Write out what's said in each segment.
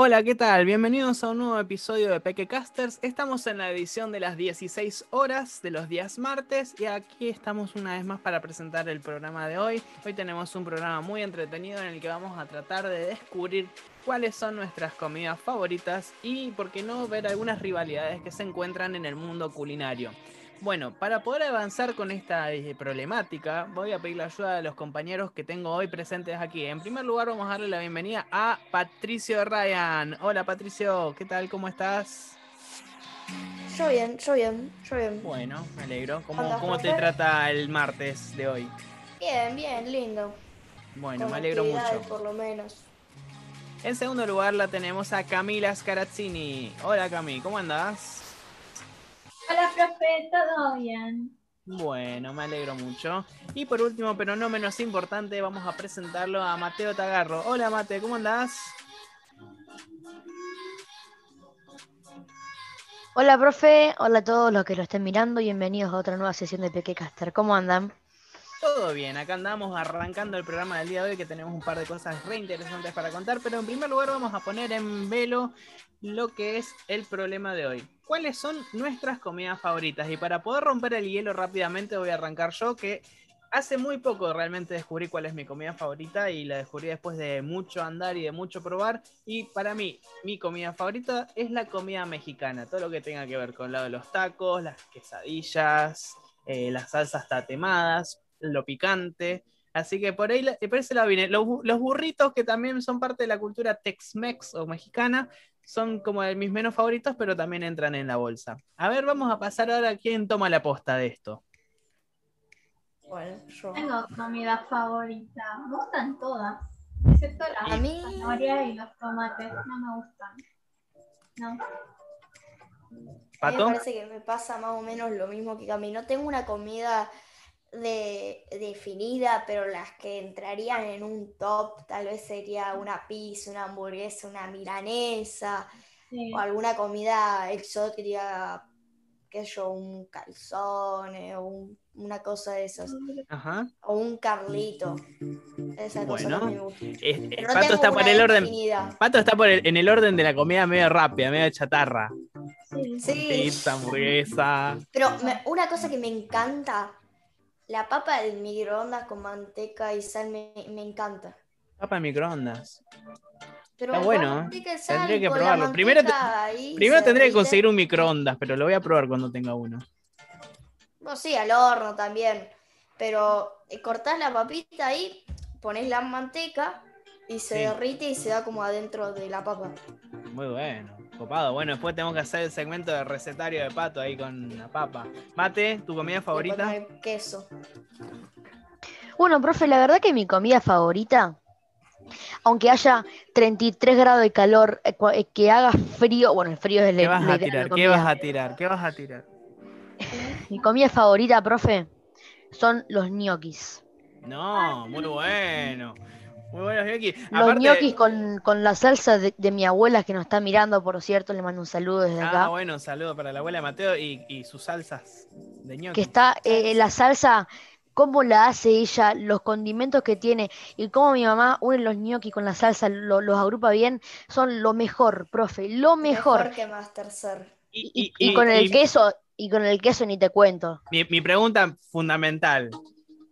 Hola, ¿qué tal? Bienvenidos a un nuevo episodio de Pequecasters. Estamos en la edición de las 16 horas de los días martes y aquí estamos una vez más para presentar el programa de hoy. Hoy tenemos un programa muy entretenido en el que vamos a tratar de descubrir cuáles son nuestras comidas favoritas y, por qué no, ver algunas rivalidades que se encuentran en el mundo culinario. Bueno, para poder avanzar con esta eh, problemática, voy a pedir la ayuda de los compañeros que tengo hoy presentes aquí. En primer lugar, vamos a darle la bienvenida a Patricio Ryan. Hola Patricio, ¿qué tal? ¿Cómo estás? Yo bien, yo bien, yo bien. Bueno, me alegro. ¿Cómo, cómo te trata el martes de hoy? Bien, bien, lindo. Bueno, me alegro mucho. Por lo menos. En segundo lugar la tenemos a Camila Scarazzini. Hola Cami, ¿cómo andás? Hola, profe, ¿todo bien? Bueno, me alegro mucho. Y por último, pero no menos importante, vamos a presentarlo a Mateo Tagarro. Hola Mate, ¿cómo andás? Hola profe, hola a todos los que lo estén mirando, bienvenidos a otra nueva sesión de Pequecaster. ¿Cómo andan? Todo bien, acá andamos arrancando el programa del día de hoy que tenemos un par de cosas re interesantes para contar, pero en primer lugar vamos a poner en velo lo que es el problema de hoy. ¿Cuáles son nuestras comidas favoritas? Y para poder romper el hielo rápidamente voy a arrancar yo, que hace muy poco realmente descubrí cuál es mi comida favorita y la descubrí después de mucho andar y de mucho probar. Y para mí, mi comida favorita es la comida mexicana, todo lo que tenga que ver con lado los tacos, las quesadillas, eh, las salsas tatemadas lo picante. Así que por ahí, por ese lado viene. Los, burritos, que también son parte de la cultura Tex-Mex o mexicana, son como de mis menos favoritos, pero también entran en la bolsa. A ver, vamos a pasar ahora a quién toma la posta de esto. Bueno, yo. Tengo comida favorita. Me gustan todas. Excepto la zanahoria y los tomates. No me gustan. No. ¿Pato? me parece que me pasa más o menos lo mismo que a mí. No tengo una comida de, definida, pero las que entrarían en un top tal vez sería una pizza, una hamburguesa, una milanesa o alguna comida exótica, que yo, un calzón o una cosa de esas. O un carlito. Esa bueno, me gusta. Pato está por el orden. Pato está por en el orden de la comida medio rápida, medio chatarra. Sí. Pizza, hamburguesa. Pero una cosa que me encanta la papa del microondas con manteca y sal me, encanta. Papa de microondas. Pero Está bueno, tendría que probarlo. Primero, primero tendría que conseguir un microondas, pero lo voy a probar cuando tenga uno. No, sí, al horno también. Pero eh, cortás la papita ahí, pones la manteca y se derrite y se da como adentro de la papa. Muy bueno. Copado. Bueno, después tenemos que hacer el segmento de recetario de pato ahí con la papa. Mate, ¿tu comida favorita? Queso. Bueno, profe, la verdad que mi comida favorita, aunque haya 33 grados de calor, eh, eh, que haga frío, bueno, el frío es el ¿Qué vas a tirar? ¿Qué vas a tirar? ¿Qué vas a tirar? Mi comida favorita, profe, son los ñoquis. No, muy bueno. Muy buenos ñoquis. Los ñoquis con, la salsa de, mi abuela que nos está mirando, por cierto, le mando un saludo desde acá. Ah, bueno, un saludo para la abuela Mateo y, sus salsas de ñoquis. Que está eh, la salsa, cómo la hace ella, los condimentos que tiene y cómo mi mamá une los ñoquis con la salsa, los agrupa bien, son lo mejor, profe, lo mejor. Mejor que Master Y, y, con el queso, y con el queso ni te cuento. Mi, mi pregunta fundamental.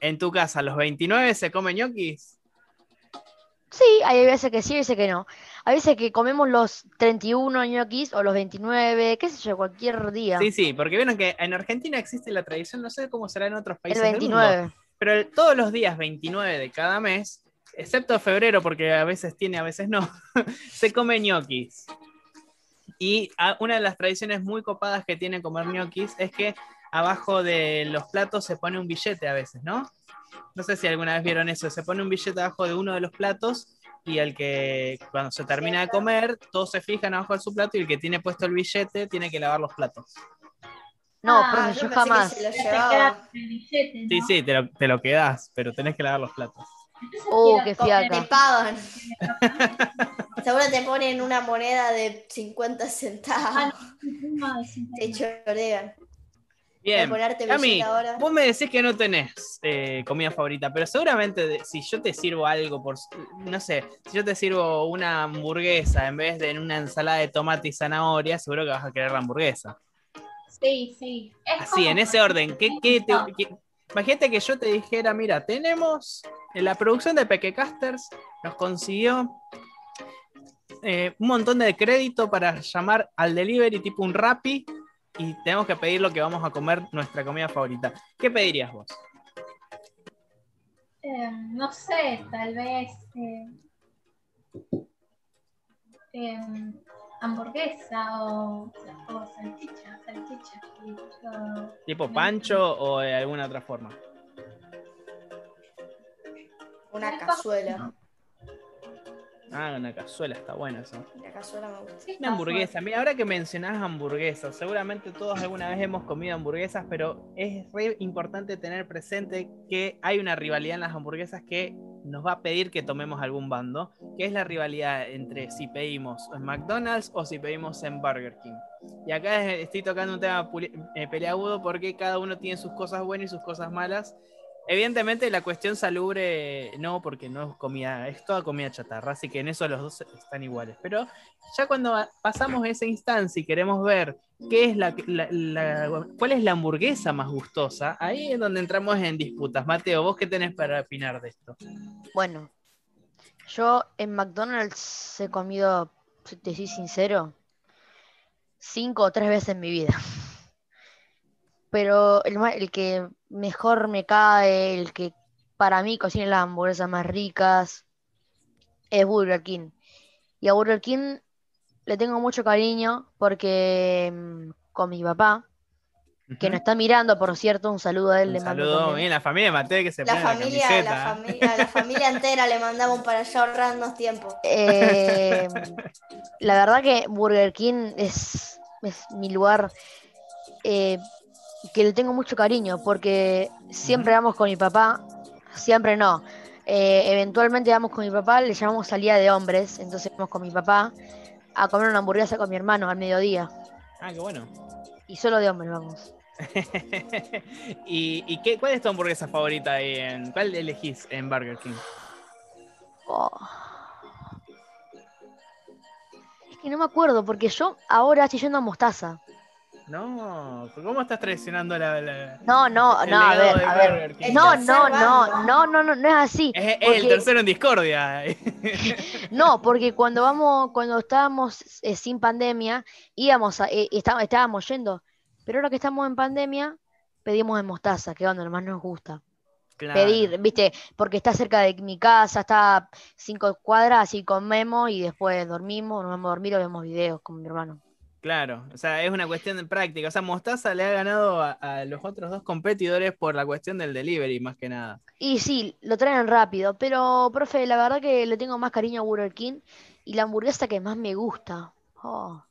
¿En tu casa los 29 se comen ñoquis? Sí, hay veces que sí, hay veces que no. Hay veces que comemos los 31 ñoquis o los 29, qué sé yo, cualquier día. Sí, sí, porque vieron que en Argentina existe la tradición, no sé cómo será en otros países. El 29. Del pero todos los días 29 de cada mes, excepto febrero, porque a veces tiene, a veces no, se come ñoquis. Y una de las tradiciones muy copadas que tiene comer ñoquis es que abajo de los platos se pone un billete a veces, ¿no? No sé si alguna vez vieron eso. Se pone un billete abajo de uno de los platos y el que cuando se termina de comer, todos se fijan abajo de su plato y el que tiene puesto el billete tiene que lavar los platos. No, ah, yo, jamás. Sí, sí, te lo, te lo quedas, pero tenés que lavar los platos. Oh, qué fiaca. Te pagan. Seguro te ponen una moneda de 50 centavos. Ah, te chorean. Bien, a mí, vos me decís que no tenés eh, comida favorita, pero seguramente si yo te sirvo algo, por no sé, si yo te sirvo una hamburguesa en vez de una ensalada de tomate y zanahoria, seguro que vas a querer la hamburguesa. Sí, sí. Así, en ese orden. ¿Qué, Imagínate que yo te dijera, mira, tenemos en la producción de Pequecasters, nos consiguió eh, un montón de crédito para llamar al delivery tipo un Rappi y tenemos que pedir lo que vamos a comer, nuestra comida favorita. ¿Qué pedirías vos? Eh, no sé, tal vez eh, hamburguesa o, salchicha, salchicha. ¿Tipo pancho o de alguna otra forma? Una cazuela. Ah, una cazuela, está buena eso. La cazuela me gusta. Una hamburguesa. Mira, ahora que mencionás hamburguesas, seguramente todos alguna vez hemos comido hamburguesas, pero es re importante tener presente que hay una rivalidad en las hamburguesas que nos va a pedir que tomemos algún bando, que es la rivalidad entre si pedimos en McDonald's o si pedimos en Burger King. Y acá estoy tocando un tema eh, peleagudo porque cada uno tiene sus cosas buenas y sus cosas malas. Evidentemente la cuestión salubre no, porque no es comida, es toda comida chatarra, así que en eso los dos están iguales. Pero ya cuando pasamos esa instancia y queremos ver qué es la, cuál es la hamburguesa más gustosa, ahí es donde entramos en disputas. Mateo, ¿vos qué tenés para opinar de esto? Bueno, yo en McDonald's he comido, te soy sincero, cinco o tres veces en mi vida pero el, el que mejor me cae, el que para mí cocina las hamburguesas más ricas, es Burger King. Y a Burger King le tengo mucho cariño porque mm, con mi papá, que nos está mirando, por cierto, un saludo a él. Un saludo, bien, la familia de Mateo que se la familia, la, la, familia, la familia entera le mandamos para allá ahorrarnos tiempo. Eh, la verdad que Burger King es, es mi lugar eh, que le tengo mucho cariño, porque siempre vamos con mi papá, siempre no. Eh, eventualmente vamos con mi papá, le llamamos salida de hombres, entonces vamos con mi papá a comer una hamburguesa con mi hermano al mediodía. Ah, qué bueno. Y solo de hombres vamos. ¿Y, qué, cuál es tu hamburguesa favorita? En, ¿Cuál elegís en Burger King? Oh. Es que no me acuerdo, porque yo ahora estoy yendo a Mostaza. No, ¿cómo estás traicionando la, No, no, no, a ver, a ver. No, no, no, no, no, no, no es así. Es, el tercero en discordia. no, porque cuando vamos, cuando estábamos eh, sin pandemia, íbamos a, eh, estábamos yendo. Pero ahora que estamos en pandemia, pedimos en mostaza, que es donde más nos gusta. Pedir, viste, porque está cerca de mi casa, está cinco cuadras, así comemos y después dormimos, nos vamos a dormir o vemos videos con mi hermano. Claro, o sea, es una cuestión de práctica. O sea, Mostaza le ha ganado a, los otros dos competidores por la cuestión del delivery, más que nada. Y sí, lo traen rápido, pero, profe, la verdad que le tengo más cariño a Burger King y la hamburguesa que más me gusta. Oh.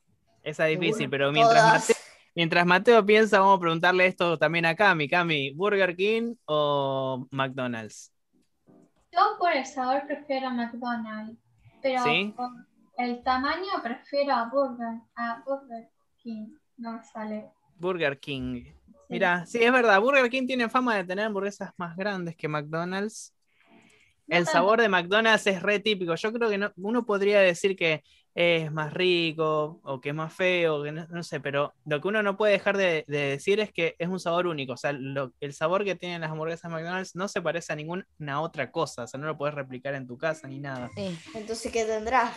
Esa es difícil, pero mientras Mateo, mientras Mateo piensa, vamos a preguntarle esto también a Cami. Cami, ¿Burger King o McDonald's? Yo por el sabor prefiero McDonald's, pero ¿Sí? El tamaño prefiero a Burger, a Burger King. No sale. Burger King. Mira, sí, es verdad. Burger King tiene fama de tener hamburguesas más grandes que McDonald's. el sabor de McDonald's es re típico. Yo creo que no, uno podría decir que es más rico o que es más feo, que no, sé, pero lo que uno no puede dejar de, decir es que es un sabor único. O sea, el sabor que tienen las hamburguesas de McDonald's no se parece a ninguna otra cosa. O sea, no lo puedes replicar en tu casa ni nada. Entonces, ¿qué tendrá?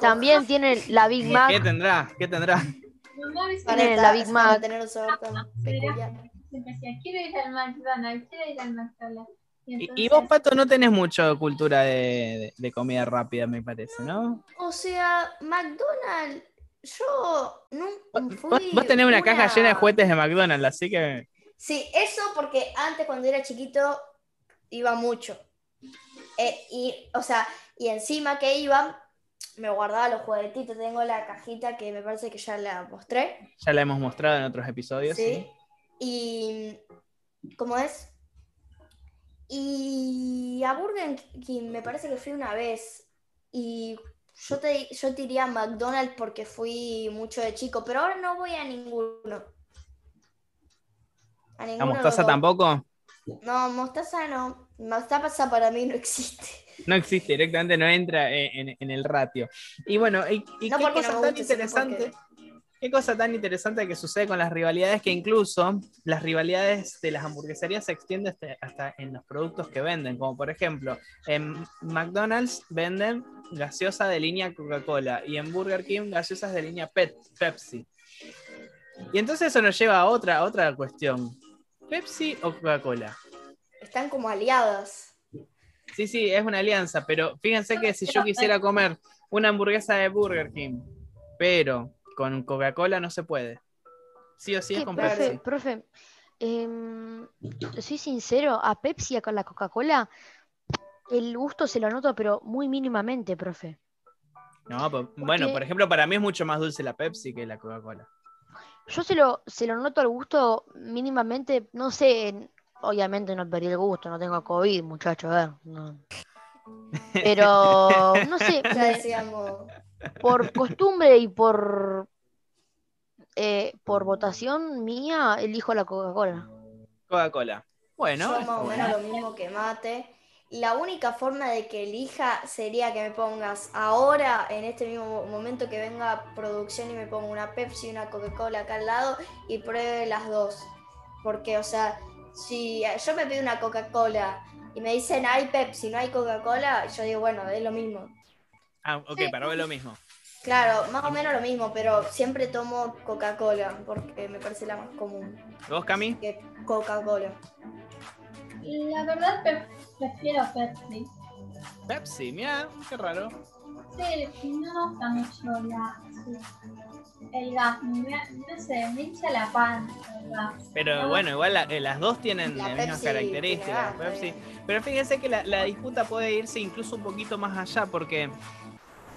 También tiene la Big Mac. ¿Qué tendrá? ¿Qué tendrá? Tiene la Big Mac. Tener un sabor tan peculiar. Quiero ir al McDonald's, quiero ir al McDonald's. Y, vos, Pato, no tenés mucho cultura de, comida rápida, me parece, ¿no? O sea, McDonald's, yo nunca fui Vos, tenés una, caja llena de juguetes de McDonald's, así que... Sí, eso porque antes cuando era chiquito iba mucho. Eh, y, o sea, y encima que iba, me guardaba los juguetitos. Tengo la cajita que me parece que ya la mostré. Ya la hemos mostrado en otros episodios. Sí. Y. ¿Cómo es? Y a Burger King me parece que fui una vez. Y yo te, yo diría McDonald's porque fui mucho de chico, pero ahora no voy a ninguno. A, mostaza tampoco? No, mostaza no. Mostaza para mí no existe. No existe, directamente no entra en, el ratio. Y bueno, y, qué cosa tan interesante. Qué cosa tan interesante que sucede con las rivalidades, que incluso las rivalidades de las hamburgueserías se extienden hasta, en los productos que venden, como por ejemplo, en McDonald's venden gaseosa de línea Coca-Cola y en Burger King gaseosas de línea Pepsi. Y entonces eso nos lleva a otra, a otra cuestión. ¿Pepsi o Coca-Cola? Están como aliadas. Sí, sí, es una alianza, pero fíjense que si yo quisiera comer una hamburguesa de Burger King, pero con Coca-Cola no se puede. Sí o sí es con Pepsi. Profe, em, soy sincero, a Pepsi a la Coca-Cola el gusto se lo noto, pero muy mínimamente, profe. No, pues, bueno, por ejemplo, para mí es mucho más dulce la Pepsi que la Coca-Cola. Yo se lo, se lo noto al gusto mínimamente, no sé, obviamente no perdí el gusto, no tengo COVID, muchachos, a ver. Pero, no sé, por costumbre y por, eh, por votación mía, elijo la Coca-Cola. Coca-Cola. Bueno. Yo más o menos lo mismo que mate. La única forma de que elija sería que me pongas ahora, en este mismo momento que venga producción y me ponga una Pepsi y una Coca-Cola acá al lado y pruebe las dos. Porque, o sea, si yo me pido una Coca-Cola y me dicen hay Pepsi, no hay Coca-Cola, yo digo, bueno, es lo mismo. Ah, ok, para ver lo mismo. Claro, más o menos lo mismo, pero siempre tomo Coca-Cola porque me parece la más común. ¿Vos, Cami? Coca-Cola. La verdad prefiero Pepsi. Pepsi, mira, qué raro. Sí, no me gusta mucho la, el gas, no sé, me hincha la panza. Pero bueno, igual eh, las dos tienen las mismas características. Pepsi. Pero fíjense que la, la disputa puede irse incluso un poquito más allá porque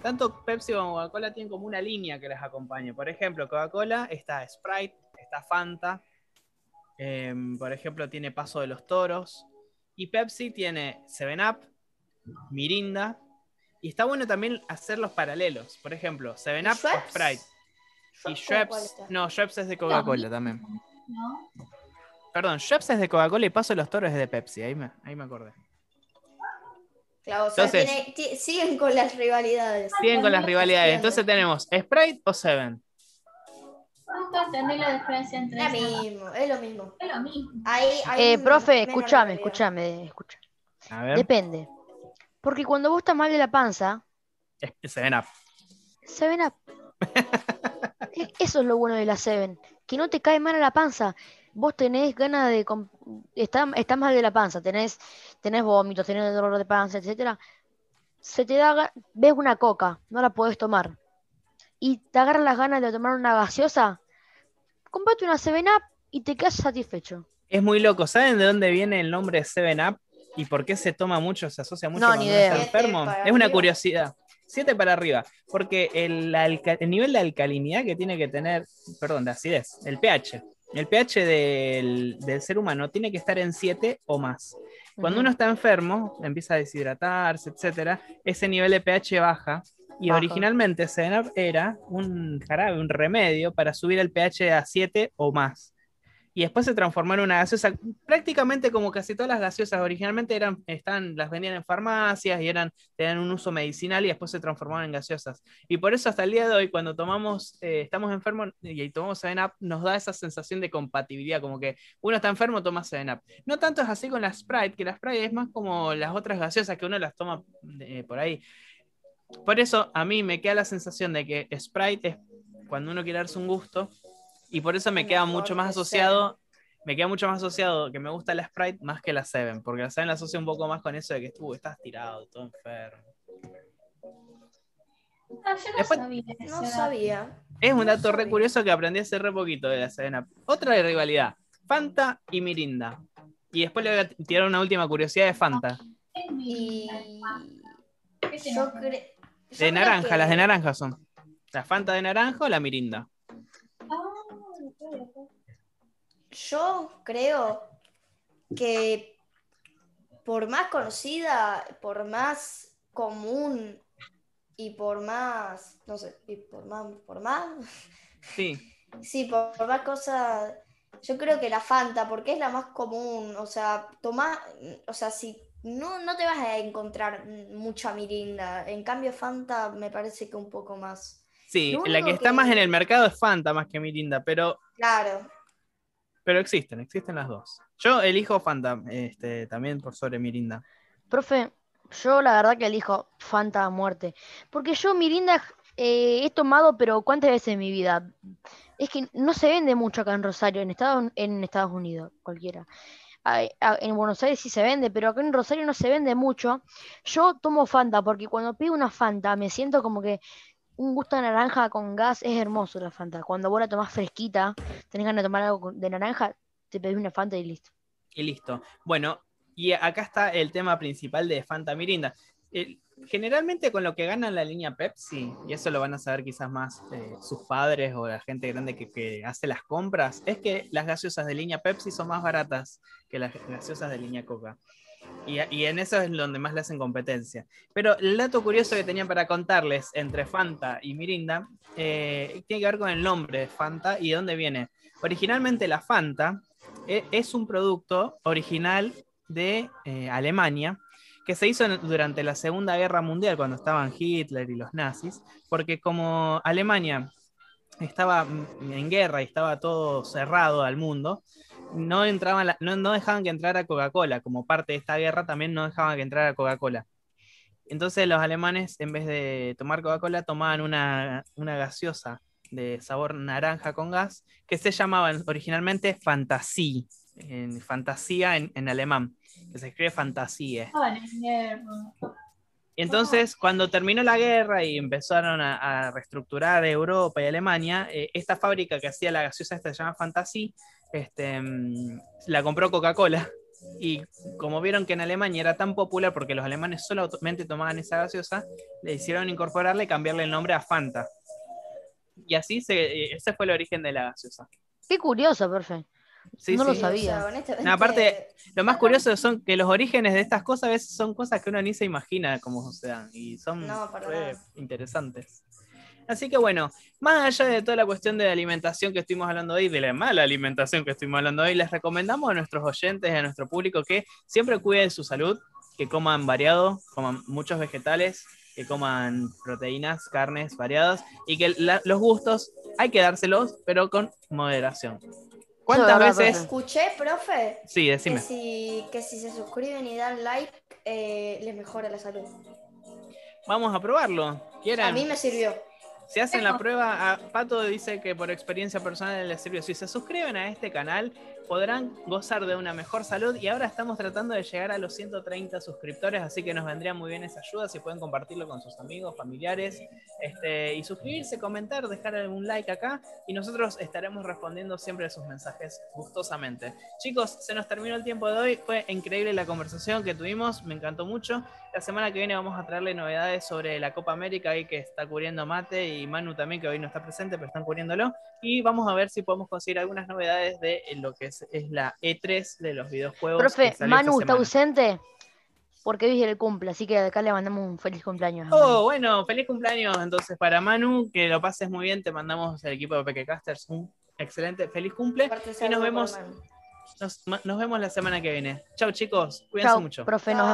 tanto Pepsi como Coca-Cola tienen como una línea que les acompañe. Por ejemplo, Coca-Cola está Sprite, está Fanta, em, por ejemplo, tiene Paso de los Toros. Y Pepsi tiene 7-Up, Mirinda. Y está bueno también hacer los paralelos. Por ejemplo, 7-Up o Sprite. Y Schweppes. No, Schweppes es de Coca-Cola también. Perdón, Schweppes es de Coca-Cola y Paso de los Toros es de Pepsi. Ahí me, ahí me acordé. Claro, o sea, siguen con las rivalidades. Siguen con las rivalidades. Entonces tenemos Sprite o Seven. entender la diferencia entre Es lo mismo, es lo mismo. Es lo mismo. eh, profe, escúchame, escúchame, escúchame. A ver. Depende. Porque cuando vos estás mal de la panza. Seven Up. Seven Up. E, eso es lo bueno de la Seven. Que no te cae mal a la panza vos tenés ganas de... Estás está mal de la panza, tenés, tenés vómitos, tenés dolor de panza, etcétera. Se te da... Ves una coca, no la podés tomar. Y te agarran las ganas de tomar una gaseosa. Comprate una 7-Up y te quedas satisfecho. Es muy loco. ¿Saben de dónde viene el nombre 7-Up? ¿Y por qué se toma mucho, se asocia mucho no, ni idea. enfermo? Es una curiosidad. 7 para arriba, porque el, el, nivel de alcalinidad que tiene que tener, perdón, de acidez, el pH, el pH del, ser humano tiene que estar en 7 o más. Cuando uno está enfermo, empieza a deshidratarse, etc., ese nivel de pH baja. Y originalmente Sedenab era un jarabe, un remedio para subir el pH a 7 o más y después se transformó en una gaseosa, prácticamente como casi todas las gaseosas, originalmente eran, están, las vendían en farmacias y eran, tenían un uso medicinal y después se transformaron en gaseosas. Y por eso hasta el día de hoy, cuando tomamos, eh, estamos enfermos y tomamos 7-Up, nos da esa sensación de compatibilidad, como que uno está enfermo, toma 7-Up. No tanto es así con la Sprite, que la Sprite es más como las otras gaseosas que uno las toma eh, por ahí. Por eso a mí me queda la sensación de que Sprite es cuando uno quiere darse un gusto, y por eso me queda mucho más asociado, me queda mucho más asociado que me gusta la Sprite más que la Seven, porque la Seven la asocia un poco más con eso de que estuvo, estás tirado, todo enfermo. Ah, yo no sabía. No sabía. Es un dato re curioso que aprendí hace re poquito de la Seven Otra de rivalidad, Fanta y Mirinda. Y después le voy a tirar una última curiosidad de Fanta. Y... de naranja, las de naranja son. La Fanta de naranja o la Mirinda. Yo creo que por más conocida, por más común y por más, no sé, y por más, por más. Sí. Sí, por, más cosas Yo creo que la Fanta, porque es la más común. O sea, toma, o sea, si no, no te vas a encontrar mucha mirinda. En cambio, Fanta me parece que un poco más. Sí, la que, está más en el mercado es Fanta más que mirinda, pero. Claro. Pero existen, existen las dos. Yo elijo Fanta, este, también por sobre mirinda. Profe, yo la verdad que elijo Fanta a muerte. Porque yo mirinda eh, he tomado, pero ¿cuántas veces en mi vida? Es que no se vende mucho acá en Rosario, en Estados, en Estados Unidos, cualquiera. En Buenos Aires sí se vende, pero acá en Rosario no se vende mucho. Yo tomo Fanta porque cuando pido una Fanta me siento como que un gusto de naranja con gas es hermoso la Fanta. Cuando vos la tomás fresquita, tenés ganas de tomar algo de naranja, te pedís una Fanta y listo. Y listo. Bueno, y acá está el tema principal de Fanta Mirinda generalmente con lo que gana la línea Pepsi, y eso lo van a saber quizás más eh, sus padres o la gente grande que, hace las compras, es que las gaseosas de línea Pepsi son más baratas que las gaseosas de línea Coca. Y, en eso es donde más le hacen competencia. Pero el dato curioso que tenía para contarles entre Fanta y Mirinda eh, tiene que ver con el nombre de Fanta y de dónde viene. Originalmente la Fanta eh, es un producto original de Alemania que se hizo durante la Segunda Guerra Mundial, cuando estaban Hitler y los nazis, porque como Alemania estaba en guerra y estaba todo cerrado al mundo, no, entraban no, dejaban que entrara Coca-Cola. Como parte de esta guerra, también no dejaban que entrara Coca-Cola. Entonces los alemanes, en vez de tomar Coca-Cola, tomaban una, gaseosa de sabor naranja con gas, que se llamaba originalmente Fantasie, en fantasía en alemán que se escribe fantasía. Y entonces, cuando terminó la guerra y empezaron a, reestructurar Europa y Alemania, eh, esta fábrica que hacía la gaseosa esta se llama Fantasy, este, mm, la compró Coca-Cola. Y como vieron que en Alemania era tan popular porque los alemanes solamente tomaban esa gaseosa, le hicieron incorporarle y cambiarle el nombre a Fanta. Y así se, eh, ese fue el origen de la gaseosa. Qué curioso, perfecto no lo sabía. aparte, lo más curioso son que los orígenes de estas cosas a veces son cosas que uno ni se imagina cómo se dan y son interesantes. Así que bueno, más allá de toda la cuestión de alimentación que estuvimos hablando hoy, de la mala alimentación que estuvimos hablando hoy, les recomendamos a nuestros oyentes y a nuestro público que siempre cuiden su salud, que coman variado, coman muchos vegetales, que coman proteínas, carnes variadas y que los gustos hay que dárselos, pero con moderación. ¿Cuántas veces? Escuché, profe. Sí, decime. Que si, se suscriben y dan like, eh, les mejora la salud. Vamos a probarlo. A mí me sirvió. Si hacen la prueba, a Pato dice que por experiencia personal les sirvió. Si se suscriben a este canal, podrán gozar de una mejor salud y ahora estamos tratando de llegar a los 130 suscriptores, así que nos vendría muy bien esa ayuda si pueden compartirlo con sus amigos, familiares, este, y suscribirse, comentar, dejar algún like acá y nosotros estaremos respondiendo siempre a sus mensajes gustosamente. Chicos, se nos terminó el tiempo de hoy, fue increíble la conversación que tuvimos, me encantó mucho. La semana que viene vamos a traerle novedades sobre la Copa América ahí que está cubriendo Mate y Manu también, que hoy no está presente, pero están cubriéndolo. Y vamos a ver si podemos conseguir algunas novedades de lo que es, la E3 de los videojuegos. Profe, Manu está ausente porque hoy es el cumple, así que acá le mandamos un feliz cumpleaños. Oh, bueno, feliz cumpleaños entonces para Manu, que lo pases muy bien, te mandamos el equipo de Pequecasters un excelente feliz cumple y nos vemos nos, vemos la semana que viene. Chau chicos, cuídense mucho. Profe, nos